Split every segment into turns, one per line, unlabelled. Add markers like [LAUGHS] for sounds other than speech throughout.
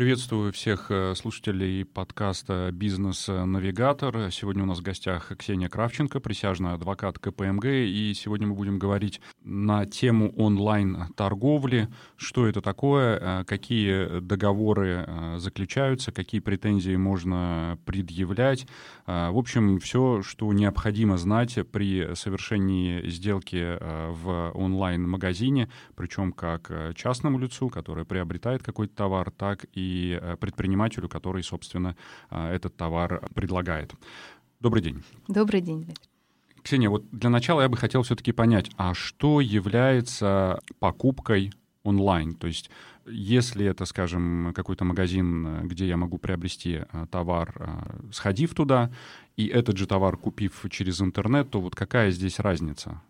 Приветствую всех э, слушателей подкаста «Бизнес-навигатор». Сегодня у нас в гостях Ксения Кравченко, присяжный адвокат КПМГ, и сегодня мы будем говорить на тему онлайн-торговли, что это такое, э, какие договоры э, заключаются, какие претензии можно предъявлять. В общем, все, что необходимо знать при совершении сделки в онлайн-магазине, причем как частному лицу, который приобретает какой-то товар, так и и э, предпринимателю, который, собственно, э, этот товар предлагает. Добрый день.
Добрый день.
Ксения, вот для начала я бы хотел все-таки понять, а что является покупкой онлайн? То есть если это, скажем, какой-то магазин, где я могу приобрести э, товар, сходив туда, и этот же товар купив через интернет, то вот какая здесь разница?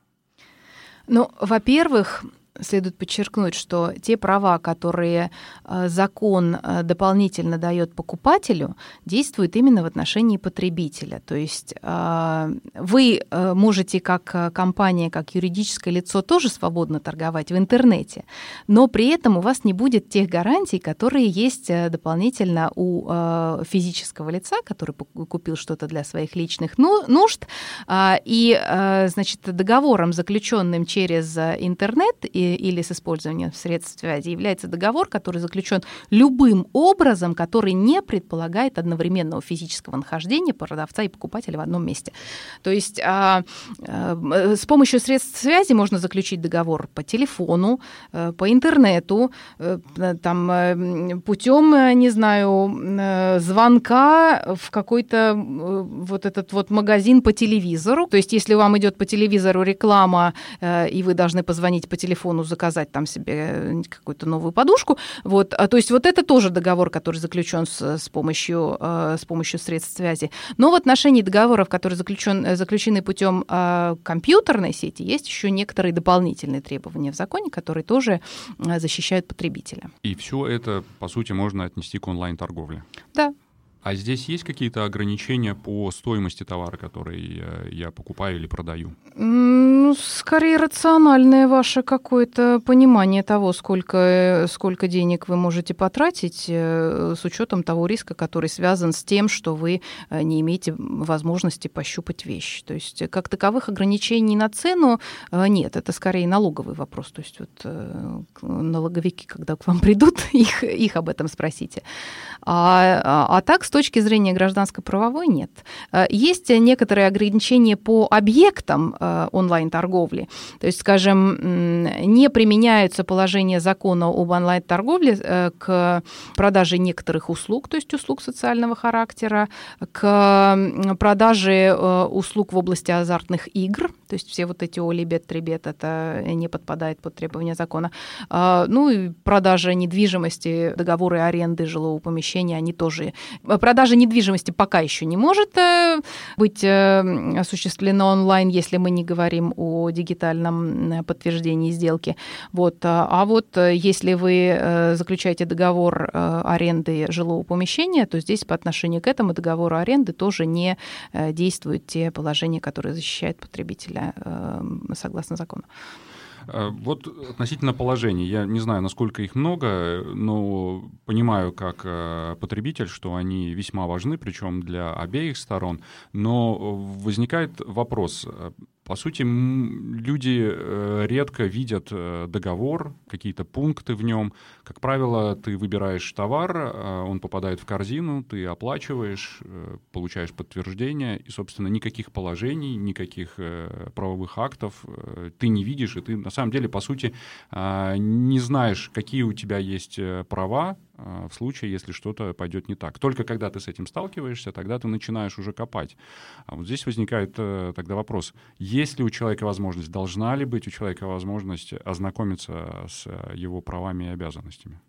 Ну, во-первых, следует подчеркнуть, что те права, которые э, закон э, дополнительно дает покупателю, действуют именно в отношении потребителя. То есть э, вы можете как компания, как юридическое лицо тоже свободно торговать в интернете, но при этом у вас не будет тех гарантий, которые есть дополнительно у физического лица, который купил что-то для своих личных ну, нужд, и, значит, договором, заключенным через интернет и или с использованием средств связи является договор, который заключен любым образом, который не предполагает одновременного физического нахождения продавца и покупателя в одном месте. То есть а, а, с помощью средств связи можно заключить договор по телефону, э, по интернету, э, там э, путем, не знаю, звонка в какой-то вот этот вот магазин по телевизору. То есть если вам идет по телевизору реклама, и вы должны позвонить по телефону телефону заказать там себе э, какую-то новую подушку. Вот, а, то есть вот это тоже договор, который заключен с, с, помощью, э, с помощью средств связи. Но в отношении договоров, которые заключен, э, заключены путем компьютерной сети, есть еще некоторые дополнительные требования в законе, которые тоже защищают потребителя.
И все это, по сути, можно отнести к онлайн-торговле?
Да.
А здесь есть какие-то ограничения по стоимости товара, который я покупаю или продаю?
Ну, скорее рациональное ваше какое-то понимание того, сколько, сколько денег вы можете потратить э, с учетом того риска, который связан с тем, что вы э, не имеете возможности пощупать вещь. То есть как таковых ограничений на цену э, нет, это скорее налоговый вопрос. То есть вот налоговики, когда к вам [LAUGHS] придут, их, их об этом спросите. А, а, а так, с точки зрения гражданско-правовой, нет. Есть некоторые ограничения по объектам онлайн-торговли, торговли. То есть, скажем, не применяются положения закона об онлайн-торговле э, к продаже некоторых услуг, то есть услуг социального характера, к продаже э, услуг в области азартных игр, то есть все вот эти олибет, трибет, это не подпадает под требования закона. А, ну и продажа недвижимости, договоры аренды жилого помещения, они тоже... Продажа недвижимости пока еще не может э, быть осуществлена онлайн, если мы не говорим о дигитальном подтверждении сделки. Вот. А вот э, если вы э, заключаете договор э, аренды жилого помещения, то здесь по отношению к этому договору аренды тоже не действуют те положения, которые защищают потребителя согласно закону.
Вот относительно положений, я не знаю, насколько их много, но понимаю как потребитель, что они весьма важны, причем для обеих сторон. Но возникает вопрос, по сути, люди э, редко видят э, договор, какие-то пункты в нем. Как правило, ты выбираешь товар, э, он попадает в корзину, ты оплачиваешь, получаешь подтверждение, и, собственно, никаких положений, никаких правовых актов ты не видишь, и ты, на самом деле, по сути, не знаешь, какие у тебя есть права, в случае, если что-то пойдет не так. Только когда ты с этим сталкиваешься, тогда ты начинаешь уже копать. А вот здесь возникает э, тогда вопрос, есть ли у человека возможность, должна ли быть у человека возможность ознакомиться с э, его правами и обязанностями?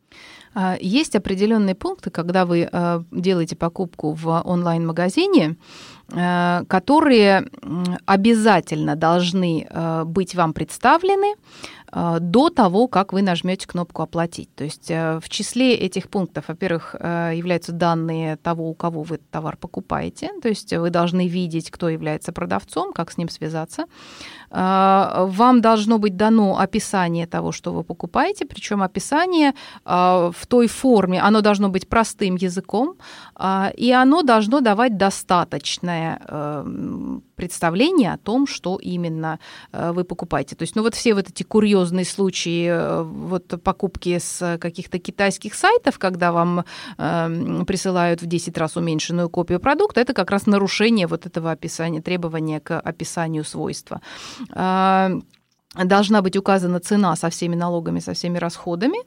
А, есть определенные пункты, когда вы э, делаете покупку в онлайн-магазине, которые обязательно должны быть вам представлены до того, как вы нажмете кнопку «Оплатить». То есть в числе этих пунктов, во-первых, являются данные того, у кого вы товар покупаете, то есть вы должны видеть, кто является продавцом, как с ним связаться. Вам должно быть дано описание того, что вы покупаете, причем описание в той форме, оно должно быть простым языком, и оно должно давать достаточное представление о том, что именно э, вы покупаете. То есть, ну вот все вот эти курьезные случаи э, вот покупки с каких-то китайских сайтов, когда вам э, присылают в 10 раз уменьшенную копию продукта, это как раз нарушение вот этого описания, требования к описанию свойства а, должна быть указана цена со всеми налогами, со всеми расходами.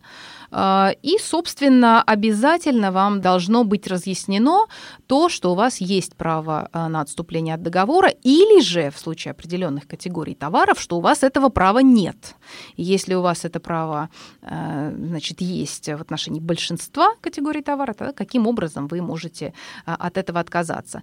А, и, собственно, обязательно вам должно быть разъяснено то, что у вас есть право а, на отступление от договора, или же в случае определенных категорий товаров, что у вас этого права нет. если у вас это право а, значит, есть в отношении большинства категорий товара, то каким образом вы можете от этого отказаться.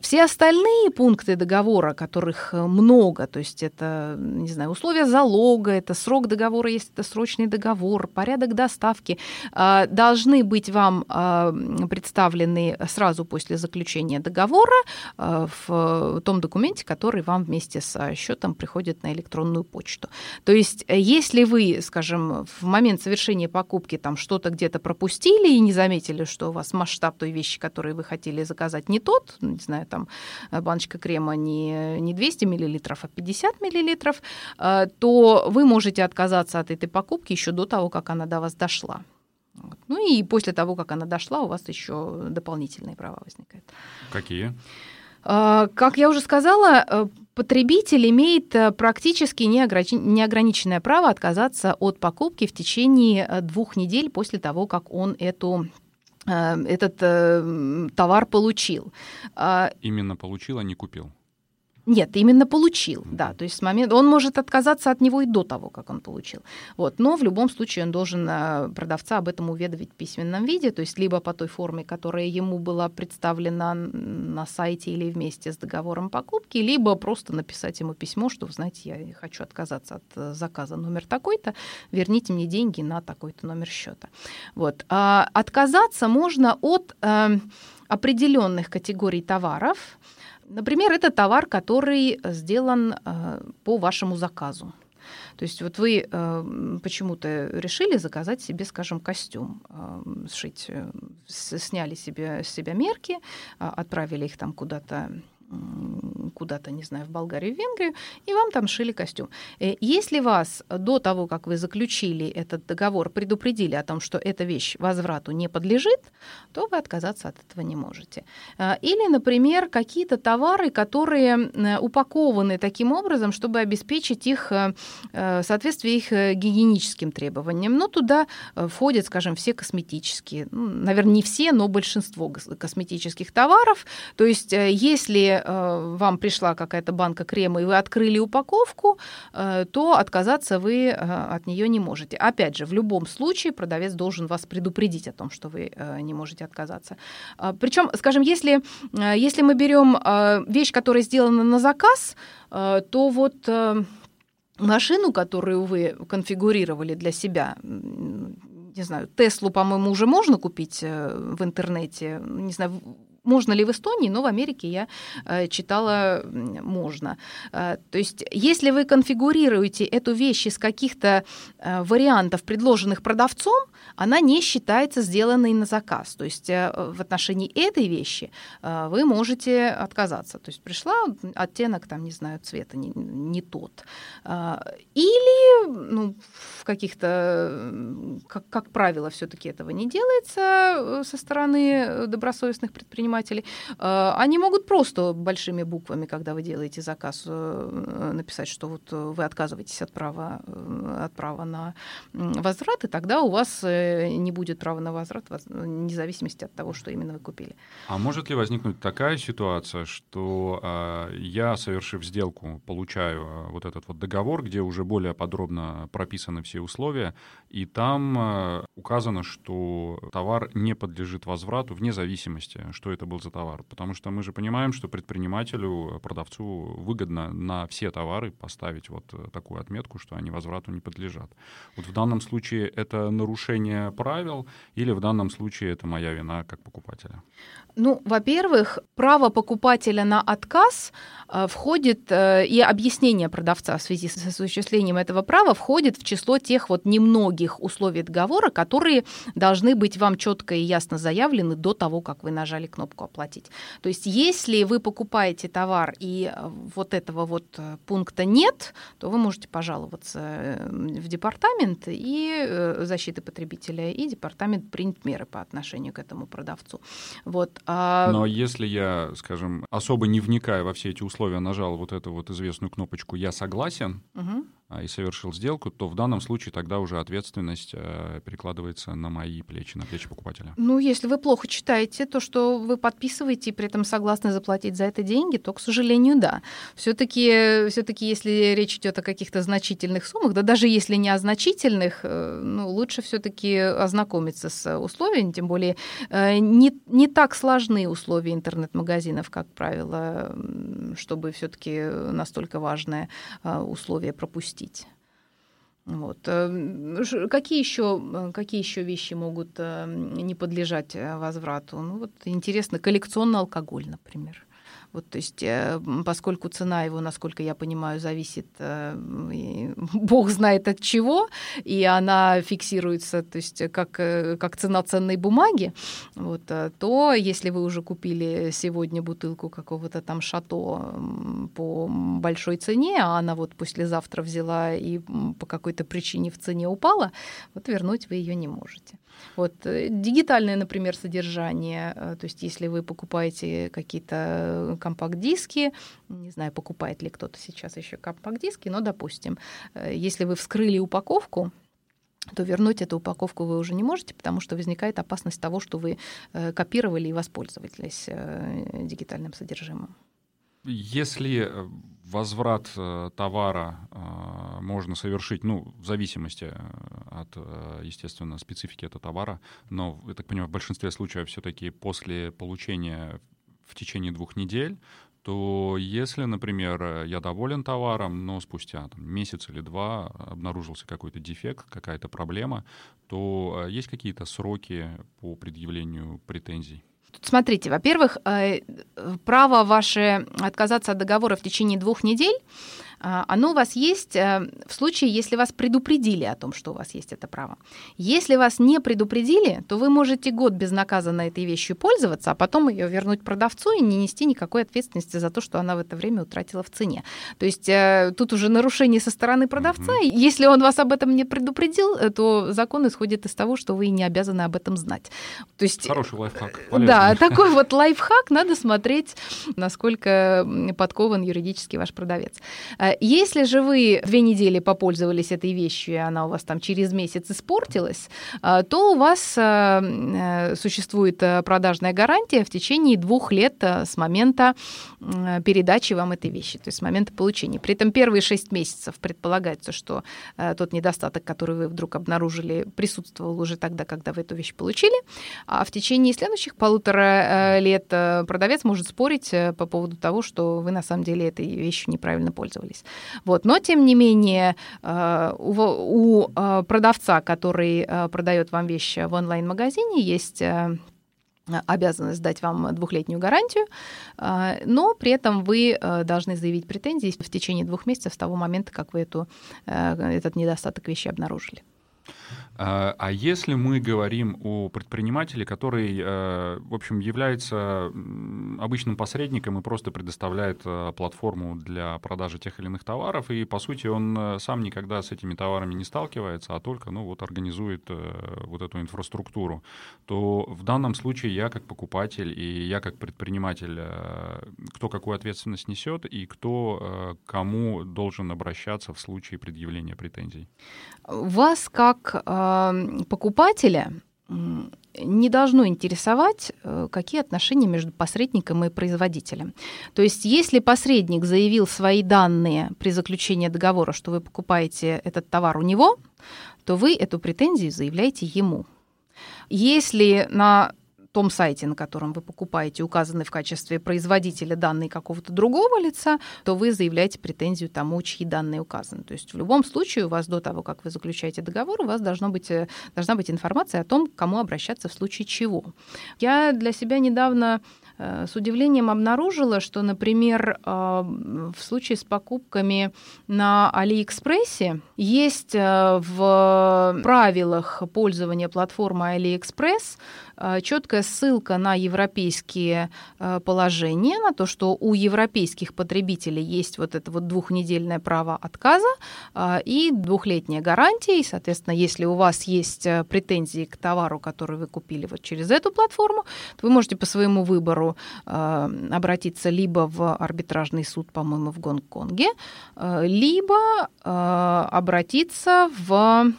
Все остальные пункты договора, которых много, то есть это, не знаю, условия залога, это срок договора, если это срочный договор, порядок доставки, доставки а, должны быть вам а, представлены сразу после заключения договора а, в том документе, который вам вместе с счетом приходит на электронную почту. То есть, если вы, скажем, в момент совершения покупки там что-то где-то пропустили и не заметили, что у вас масштаб той вещи, которую вы хотели заказать, не тот, ну, не знаю, там баночка крема не, не 200 мл, а 50 мл, то вы можете отказаться от этой покупки еще до того, как она до вас дошла дошла. Вот. Ну и после того, как она дошла, у вас еще дополнительные права возникают.
Какие?
А, как я уже сказала, э, потребитель имеет э, практически неограниченное право отказаться от покупки в течение э, двух недель после того, как он эту этот товар получил.
А Именно получил, а не купил.
Нет, именно получил, да. То есть с момента он может отказаться от него и до того, как он получил. Вот, но в любом случае он должен э, продавца об этом уведомить в письменном виде, то есть либо по той форме, которая ему была представлена на сайте или вместе с договором покупки, либо просто написать ему письмо, что, вы знаете, я хочу отказаться от э, заказа номер такой-то, верните мне деньги на такой-то номер счета. Вот. А отказаться можно от э, определенных категорий товаров. Например, это товар, который сделан э, по вашему заказу. То есть вот вы э, почему-то решили заказать себе, скажем, костюм, э, сшить, э, сняли себе с себя мерки, э, отправили их там куда-то куда-то, не знаю, в Болгарию, в Венгрию, и вам там шили костюм. Э, если вас до того, как вы заключили этот договор, предупредили о том, что эта вещь возврату не подлежит, то вы отказаться от этого не можете. Э, или, например, какие-то товары, которые э, упакованы таким образом, чтобы обеспечить их соответствие их гигиеническим требованиям. Но туда входят, скажем, все косметические, ну, наверное, не все, но большинство косметических товаров. То есть, если Э, вам пришла какая-то банка крема, и вы открыли упаковку, э, то отказаться вы э, от нее не можете. Опять же, в любом случае продавец должен вас предупредить о том, что вы не можете отказаться. Причем, скажем, если, если мы берем вещь, которая сделана на заказ, то вот машину, которую вы конфигурировали для себя, не знаю, Теслу, по-моему, уже можно купить в интернете, не знаю, можно ли в Эстонии, но в Америке я э, читала, можно. Э, то есть, если вы конфигурируете эту вещь из каких-то э, вариантов, предложенных продавцом, она не считается сделанной на заказ. То есть, в отношении этой вещи вы можете отказаться. То есть, пришла оттенок, там, не знаю, цвета не, не тот. Или ну, в каких-то, как, как правило, все-таки этого не делается со стороны добросовестных предпринимателей, предпринимателей, э, они могут просто большими буквами, когда вы делаете заказ, э, написать, что вот вы отказываетесь от права, э, от права на возврат, и тогда у вас не будет права на возврат вне зависимости от того, что именно вы купили.
А может ли возникнуть такая ситуация, что я, совершив сделку, получаю вот этот вот договор, где уже более подробно прописаны все условия, и там указано, что товар не подлежит возврату вне зависимости, что это это был за товар. Потому что мы же понимаем, что предпринимателю, продавцу выгодно на все товары поставить вот такую отметку, что они возврату не подлежат. Вот в данном случае это нарушение правил или в данном случае это моя вина как покупателя?
Ну, во-первых, право покупателя на отказ э, входит, э, и объяснение продавца в связи с осуществлением этого права входит в число тех вот немногих условий договора, которые должны быть вам четко и ясно заявлены до того, как вы нажали кнопку «Оплатить». То есть если вы покупаете товар и э, вот этого вот э, пункта нет, то вы можете пожаловаться э, в департамент и защиты потребителя, и департамент принят меры по отношению к этому продавцу. Вот.
А... Но если я, скажем, особо не вникая во все эти условия, нажал вот эту вот известную кнопочку «Я согласен», угу. А, и совершил сделку, то в данном случае тогда уже ответственность э, перекладывается на мои плечи, на плечи покупателя.
Ну, если вы плохо читаете то, что вы подписываете, и при этом согласны заплатить за это деньги, то, к сожалению, да. Все-таки, все-таки, если речь идет о каких-то значительных суммах, да даже если не о значительных, э, ну, лучше все-таки ознакомиться с условиями, тем более э, не, не так сложны условия интернет-магазинов, как правило, чтобы все-таки настолько важное условие пропустить простить. Вот. Э, какие еще, э, какие еще вещи могут э, не подлежать возврату? Ну, вот интересно, коллекционный алкоголь, например. Вот, то есть, э, поскольку цена его, насколько я понимаю, зависит, э, [LAUGHS] бог знает от чего, и она фиксируется, то есть как, э, как цена ценной бумаги, вот, то если вы уже купили сегодня бутылку какого-то там шато по большой цене, а она вот послезавтра взяла и по какой-то причине в цене упала, вот вернуть вы ее не можете. Вот, дигитальное, например, содержание, то есть если вы покупаете какие-то компакт-диски. Не знаю, покупает ли кто-то сейчас еще компакт-диски, но, допустим, э, если вы вскрыли упаковку, то вернуть эту упаковку вы уже не можете, потому что возникает опасность того, что вы э, копировали и воспользовались э, дигитальным содержимым.
Если возврат товара можно совершить, ну, в зависимости от, естественно, специфики этого товара, но, я так понимаю, в большинстве случаев все-таки после получения в течение двух недель, то если, например, я доволен товаром, но спустя там, месяц или два обнаружился какой-то дефект, какая-то проблема, то э, есть какие-то сроки по предъявлению претензий?
Смотрите, во-первых, э, право ваше отказаться от договора в течение двух недель оно у вас есть э, в случае, если вас предупредили о том, что у вас есть это право. Если вас не предупредили, то вы можете год безнаказанно этой вещью пользоваться, а потом ее вернуть продавцу и не нести никакой ответственности за то, что она в это время утратила в цене. То есть э, тут уже нарушение со стороны продавца. Mm-hmm. Если он вас об этом не предупредил, э, то закон исходит из того, что вы не обязаны об этом знать.
То есть, Хороший лайфхак.
Полезный. Да, [LAUGHS] такой вот лайфхак. Надо смотреть, насколько подкован юридически ваш продавец. Если же вы две недели попользовались этой вещью, и она у вас там через месяц испортилась, а, то у вас а, э, существует э, продажная гарантия в течение двух лет э, с момента передачи вам этой вещи, то есть с момента получения. При этом первые шесть месяцев предполагается, что тот недостаток, который вы вдруг обнаружили, присутствовал уже тогда, когда вы эту вещь получили, а в течение следующих полутора лет продавец может спорить по поводу того, что вы на самом деле этой вещью неправильно пользовались. Вот. Но, тем не менее, э, у, э, продавца, который э, продает вам вещи в онлайн-магазине, есть обязанность дать вам двухлетнюю гарантию, но при этом вы должны заявить претензии в течение двух месяцев с того момента, как вы эту, этот недостаток вещи обнаружили.
А, а если мы говорим о предпринимателе, который, э, в общем, является обычным посредником и просто предоставляет э, платформу для продажи тех или иных товаров, и, по сути, он э, сам никогда с этими товарами не сталкивается, а только, ну, вот организует вот эту инфраструктуру, то в данном случае я как покупатель и я как предприниматель, кто какую ответственность несет и кто кому должен обращаться в случае предъявления претензий?
Вас как покупателя не должно интересовать, э, какие отношения между посредником и производителем. То есть, если посредник заявил свои данные при заключении договора, что вы покупаете этот товар у него, то вы эту претензию заявляете ему. Если на том сайте, на котором вы покупаете, указаны в качестве производителя данные какого-то другого лица, то вы заявляете претензию тому, чьи данные указаны. То есть в любом случае у вас до того, как вы заключаете договор, у вас должно быть, э, должна быть информация о том, кому обращаться в случае чего. Я для себя недавно Э, с удивлением обнаружила, что, например, э, в случае с покупками на Алиэкспрессе есть в правилах пользования платформы Алиэкспресс Э, ссылка на европейские э, положения, на то, что у европейских потребителей есть вот это вот двухнедельное право отказа э, и двухлетняя гарантия. И, соответственно, если у вас есть претензии к товару, который вы купили вот через эту платформу, то вы можете по своему выбору обратиться либо в арбитражный суд, по-моему, в Гонконге, либо обратиться в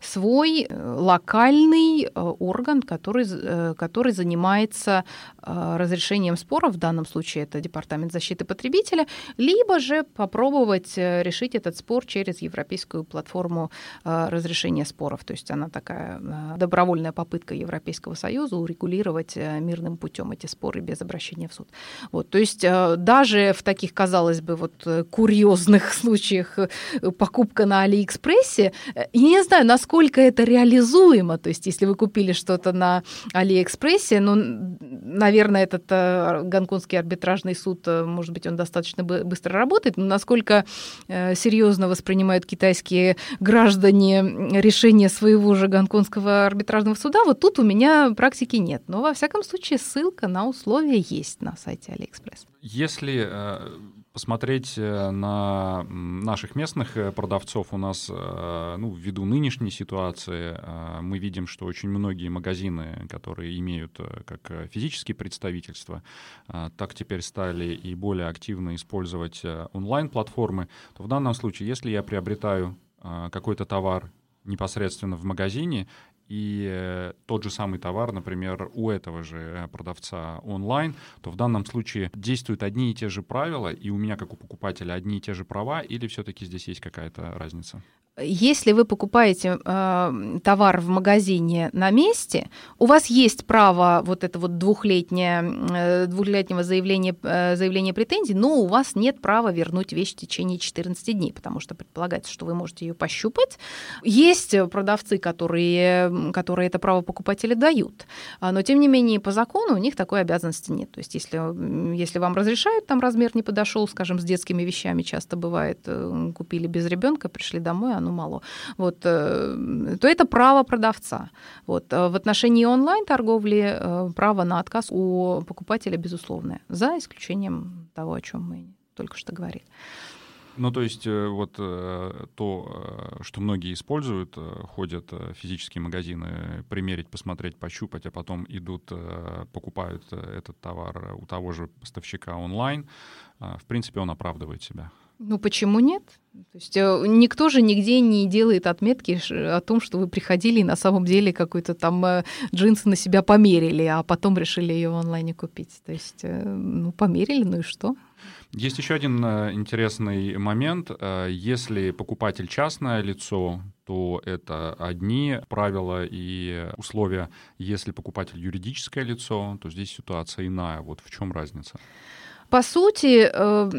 свой э, локальный э, орган, который, э, который занимается разрешением споров, в данном случае это Департамент защиты потребителя, либо же попробовать решить этот спор через Европейскую платформу разрешения споров. То есть она такая добровольная попытка Европейского Союза урегулировать мирным путем эти споры без обращения в суд. Вот, то есть даже в таких, казалось бы, вот курьезных [LAUGHS] случаях покупка на Алиэкспрессе, я не знаю, насколько насколько это реализуемо. То есть, если вы купили что-то на Алиэкспрессе, ну, наверное, этот э, гонконгский арбитражный суд, э, может быть, он достаточно быстро работает, но насколько э, серьезно воспринимают китайские граждане решение своего же гонконгского арбитражного суда, вот тут у меня практики нет. Но, во всяком случае, ссылка на условия есть на сайте Алиэкспресс.
Если посмотреть э, на наших местных э, продавцов. У нас, э, ну, ввиду нынешней ситуации, мы видим, что очень многие магазины, которые имеют как физические представительства, так теперь стали и более активно использовать онлайн-платформы, то в данном случае, если я приобретаю какой-то товар непосредственно в магазине, и э, тот же самый товар, например, у этого же э, продавца онлайн, то в данном случае действуют одни и те же правила, и у меня, как у покупателя, одни и те же права, или все-таки здесь есть какая-то разница?
Если вы покупаете э, товар в магазине на месте, у вас есть право вот это вот двухлетнее, э, двухлетнего заявления, э, заявления претензий, но у вас нет права вернуть вещь в течение 14 дней, потому что предполагается, что вы можете ее пощупать. Есть продавцы, которые, которые это право покупателя дают, а, но тем не менее по закону у них такой обязанности нет. То есть если, если вам разрешают, там размер не подошел, скажем, с детскими вещами часто бывает, э, купили без ребенка, пришли домой, оно мало, вот, э, то это право продавца. Вот. Э, в отношении онлайн-торговли право на отказ у покупателя безусловное, за исключением того, о чем мы только что говорили.
Ну, то есть вот то, что многие используют, ходят в физические магазины, примерить, посмотреть, пощупать, а потом идут, покупают этот товар у того же поставщика онлайн, в принципе, он оправдывает себя.
Ну почему нет? То есть э, никто же нигде не делает отметки о том, что вы приходили и на самом деле какой-то там э, джинсы на себя померили, а потом решили ее в онлайне купить. То есть, э, ну, померили, ну и что?
Есть еще один интересный момент. Если покупатель частное лицо, то это одни правила и условия. Если покупатель юридическое лицо, то здесь ситуация иная. Вот в чем разница?
По сути, э,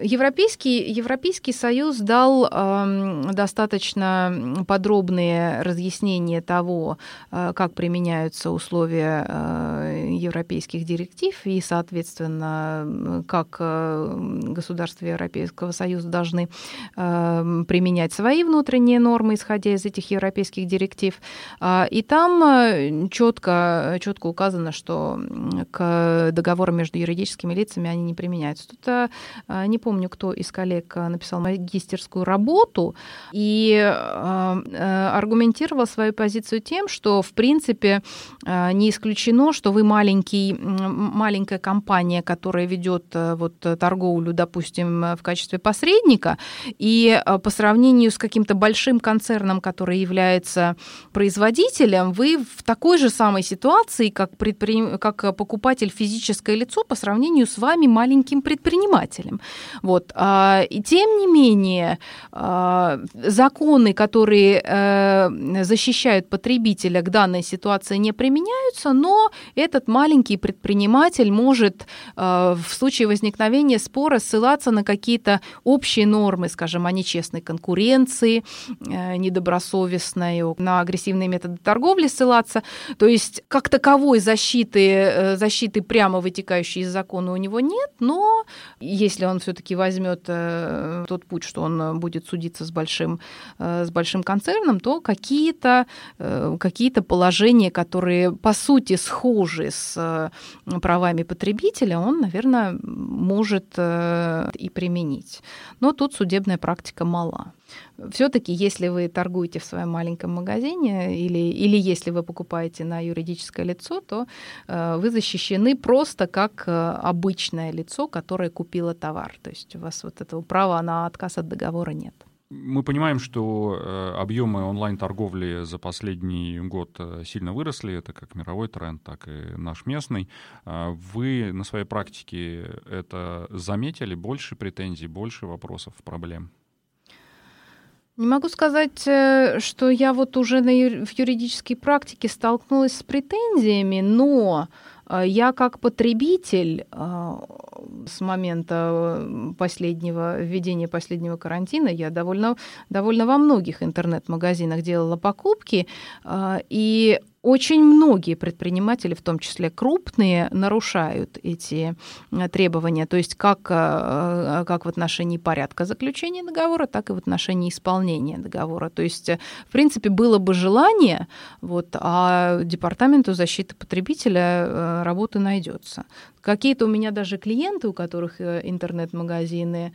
Европейский, Европейский Союз дал эм, достаточно подробные разъяснения того, э, как применяются условия э, европейских директив и, соответственно, как государства Европейского Союза должны применять свои внутренние нормы, исходя из этих европейских директив. И там четко, четко указано, что к договорам между юридическими лицами они не применяются. Тут а, а, не помню, кто из коллег а, написал магистерскую работу и аргументировал свою позицию тем, что, в принципе, не исключено, что вы маленький, маленькая компания, которая ведет вот, торговлю, допустим, в качестве посредника, и по сравнению с каким-то большим концерном, который является производителем, вы в такой же самой ситуации, как, предприним... как покупатель физическое лицо, по сравнению с вами маленьким предпринимателем. Вот. А, и тем не менее, а, законы, которые э, защищают потребителя к данной ситуации, не применяются, но этот маленький предприниматель может э, в случае возникновения спора ссылаться на какие-то общие нормы, скажем, о нечестной конкуренции, э, недобросовестной, на агрессивные методы торговли ссылаться. То есть как таковой защиты, защиты прямо вытекающей из закона у него нет, но если он все-таки возьмет тот путь, что он будет судиться с большим, с большим концерном, то какие-то какие положения, которые по сути схожи с правами потребителя, он, наверное, может э, и применить. Но тут судебная практика мала. Все-таки, если вы торгуете в своем маленьком магазине или, или если вы покупаете на юридическое лицо, то э, вы защищены просто как э, обычное лицо, которое купило товар. То есть у вас вот этого права на отказ от договора нет.
Мы понимаем, что э, объемы онлайн-торговли за последний год э, сильно выросли. Это как мировой тренд, так и наш местный. А вы на своей практике это заметили? Больше претензий, больше вопросов, проблем?
Не могу сказать, э, что я вот уже на, в юридической практике столкнулась с претензиями, но я как потребитель с момента последнего введения последнего карантина я довольно, довольно во многих интернет-магазинах делала покупки, и очень многие предприниматели, в том числе крупные, нарушают эти э, требования, то есть как, э, э, как в отношении порядка заключения договора, так и в отношении исполнения договора. То есть, в принципе, было бы желание, вот, а Департаменту защиты потребителя работы найдется. Какие-то у меня даже клиенты, у которых интернет-магазины,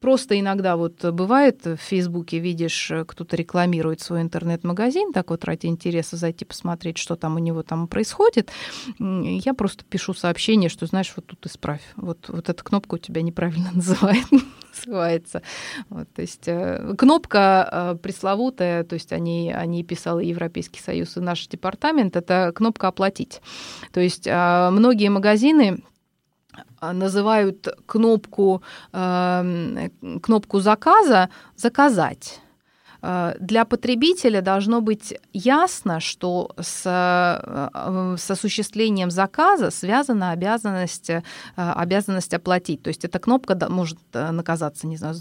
просто иногда вот бывает в Фейсбуке видишь, кто-то рекламирует свой интернет-магазин, так вот ради интереса зайти посмотреть, что там у него там происходит, я просто пишу сообщение, что, знаешь, вот тут исправь. Вот, вот эта кнопка у тебя неправильно [LAUGHS] называет, называется. Вот, то есть э, кнопка э, пресловутая, то есть они, они писал Европейский Союз и наш департамент, это кнопка «Оплатить». То есть э, многие магазины называют кнопку, кнопку заказа «заказать». Э, для потребителя должно быть ясно, что с, э, с осуществлением заказа связана обязанность, э, обязанность оплатить. То есть эта кнопка может наказаться, не знаю,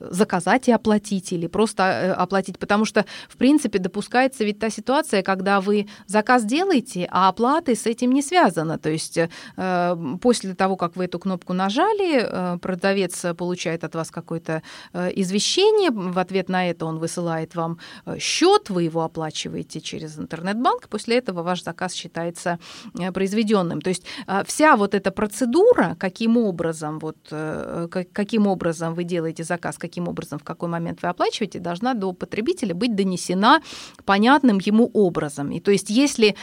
заказать и оплатить или просто оплатить, потому что, в принципе, допускается ведь та ситуация, когда вы заказ делаете, а оплаты с этим не связана. То есть после того, как вы эту кнопку нажали, продавец получает от вас какое-то извещение, в ответ на это он он высылает вам э, счет, вы его оплачиваете через интернет-банк, после этого ваш заказ считается э, произведенным. То есть э, вся вот эта процедура, каким образом, вот, каким образом вы делаете заказ, каким образом, в какой момент вы оплачиваете, должна до потребителя быть донесена понятным ему образом. И то есть если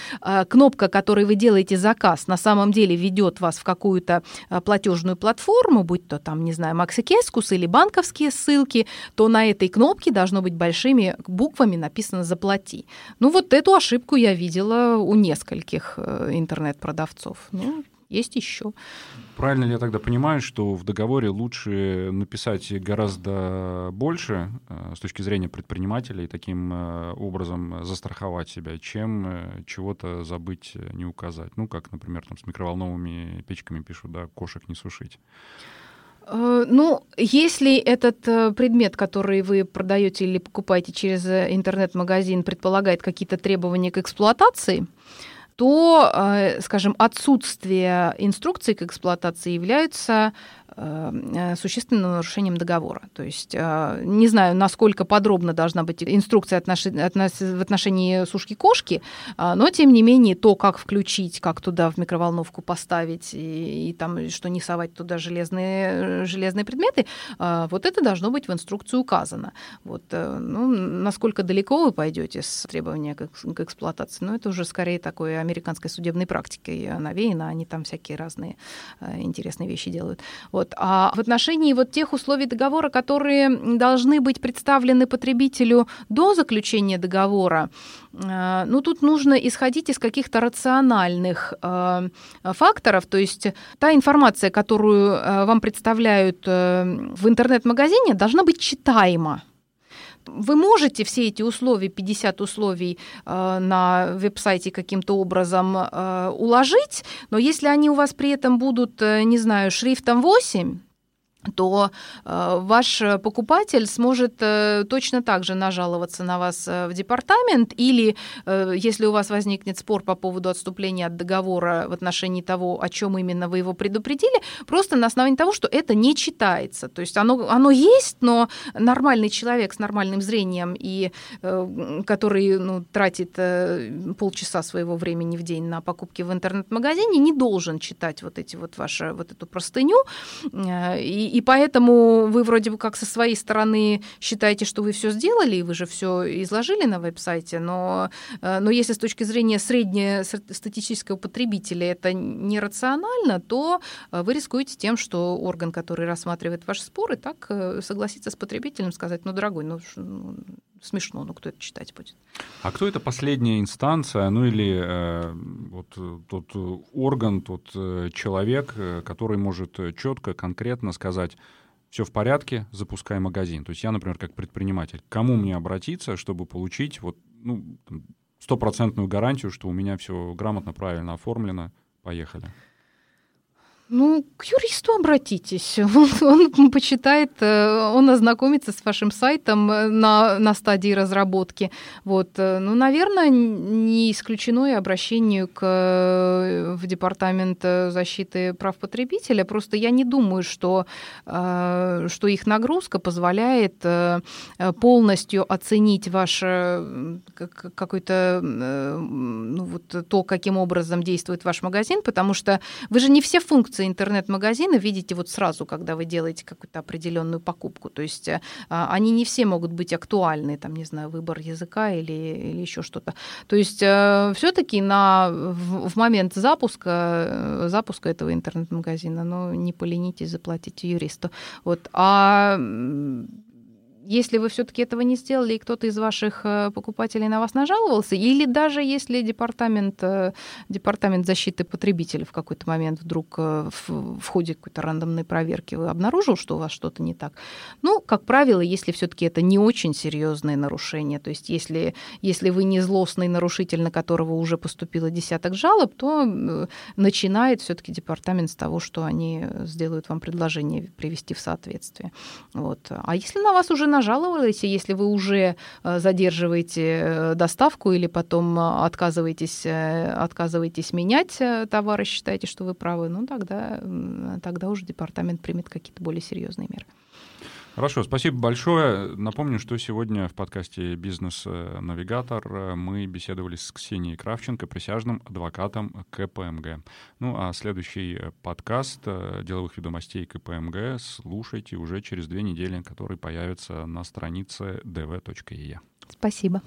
кнопка, которой вы делаете заказ, на самом деле ведет вас в какую-то платежную платформу, будь то там, не знаю, Максикескус или банковские ссылки, то на этой кнопке должно быть большими буквами написано «заплати». Ну вот эту ошибку я видела у нескольких э, интернет-продавцов. Ну, есть еще.
Правильно ли я тогда понимаю, что в договоре лучше написать гораздо больше э, с точки зрения предпринимателя и таким э, образом застраховать себя, чем чего-то забыть, не указать? Ну, как, например, там с микроволновыми печками пишут, да, кошек не сушить.
Э, ну, если этот э, предмет, который вы продаете или покупаете через э, интернет-магазин, предполагает какие-то требования к эксплуатации, то, скажем, отсутствие инструкции к эксплуатации является существенным нарушением договора. То есть э, не знаю, насколько подробно должна быть инструкция в отношении сушки кошки, а, но тем не менее то, как включить, как туда в микроволновку поставить и, и там что не совать туда железные, железные предметы, вот это должно быть в инструкции указано. Вот, э, ну, насколько далеко вы пойдете с требованием к, к эксплуатации, ну это уже скорее такой американской судебной практикой навеяно, они там всякие разные интересные вещи делают. Вот. Вот. А в отношении вот тех условий договора, которые должны быть представлены потребителю до заключения договора, э, ну, тут нужно исходить из каких-то рациональных э, факторов, то есть та информация, которую э, вам представляют в интернет-магазине, должна быть читаема вы можете все эти условия, 50 условий э, на веб-сайте каким-то образом э, уложить, но если они у вас при этом будут, э, не знаю, шрифтом 8, то э, ваш покупатель сможет э, точно так же нажаловаться на вас э, в департамент, или э, если у вас возникнет спор по поводу отступления от договора в отношении того, о чем именно вы его предупредили, просто на основании того, что это не читается. То есть оно, оно есть, но нормальный человек с нормальным зрением, и, э, который ну, тратит э, полчаса своего времени в день на покупки в интернет-магазине, не должен читать вот, эти вот, ваши, вот эту простыню. Э, и, и поэтому вы вроде бы как со своей стороны считаете, что вы все сделали, и вы же все изложили на веб-сайте, но, э, но если с точки зрения среднестатистического потребителя это нерационально, то э, вы рискуете тем, что орган, который рассматривает ваши споры, так э, согласится с потребителем сказать, ну, дорогой, ну, ну смешно, ну кто это читать будет.
А кто это последняя инстанция, ну или э, вот тот орган, тот э, человек, э, который может четко, конкретно сказать, все в порядке, запускай магазин. То есть я, например, как предприниматель, кому мне обратиться, чтобы получить вот ну стопроцентную гарантию, что у меня все грамотно, правильно оформлено, поехали.
Ну, к юристу обратитесь. [LAUGHS] Он, он почитает, э, он ознакомится с вашим сайтом э, на, на стадии разработки. Вот. Э, ну, наверное, не исключено и обращение к, в Департамент защиты прав потребителя. Просто я не думаю, что, что их нагрузка позволяет полностью оценить ваше какой-то ну, вот, то, каким образом действует ваш магазин, потому что вы же не все функции функции интернет-магазина видите вот сразу, когда вы делаете какую-то определенную покупку. То есть э, они не все могут быть актуальны, там, не знаю, выбор языка или, или еще что-то. То есть э, все-таки на, в, в момент запуска, э, запуска этого интернет-магазина, ну, не поленитесь заплатить юристу. Вот. А если вы все-таки этого не сделали, и кто-то из ваших э, покупателей на вас нажаловался, или даже если департамент, э, департамент защиты потребителей в какой-то момент вдруг э, в, в ходе какой-то рандомной проверки вы обнаружил, что у вас что-то не так, ну, как правило, если все-таки это не очень серьезные нарушения, то есть если, если вы не злостный нарушитель, на которого уже поступило десяток жалоб, то начинает все-таки департамент с того, что они сделают вам предложение привести в соответствие. Вот. А если на вас уже нажаловались, если вы уже э, задерживаете э, доставку или потом э, отказываетесь, отказываетесь менять товары, считаете, что вы правы, ну тогда, тогда уже департамент примет какие-то более серьезные меры.
Хорошо, спасибо большое. Напомню, что сегодня в подкасте «Бизнес-навигатор» мы беседовали с Ксенией Кравченко, присяжным адвокатом КПМГ. Ну а следующий подкаст деловых ведомостей КПМГ слушайте уже через две недели, который появится на странице dv.ie.
Спасибо.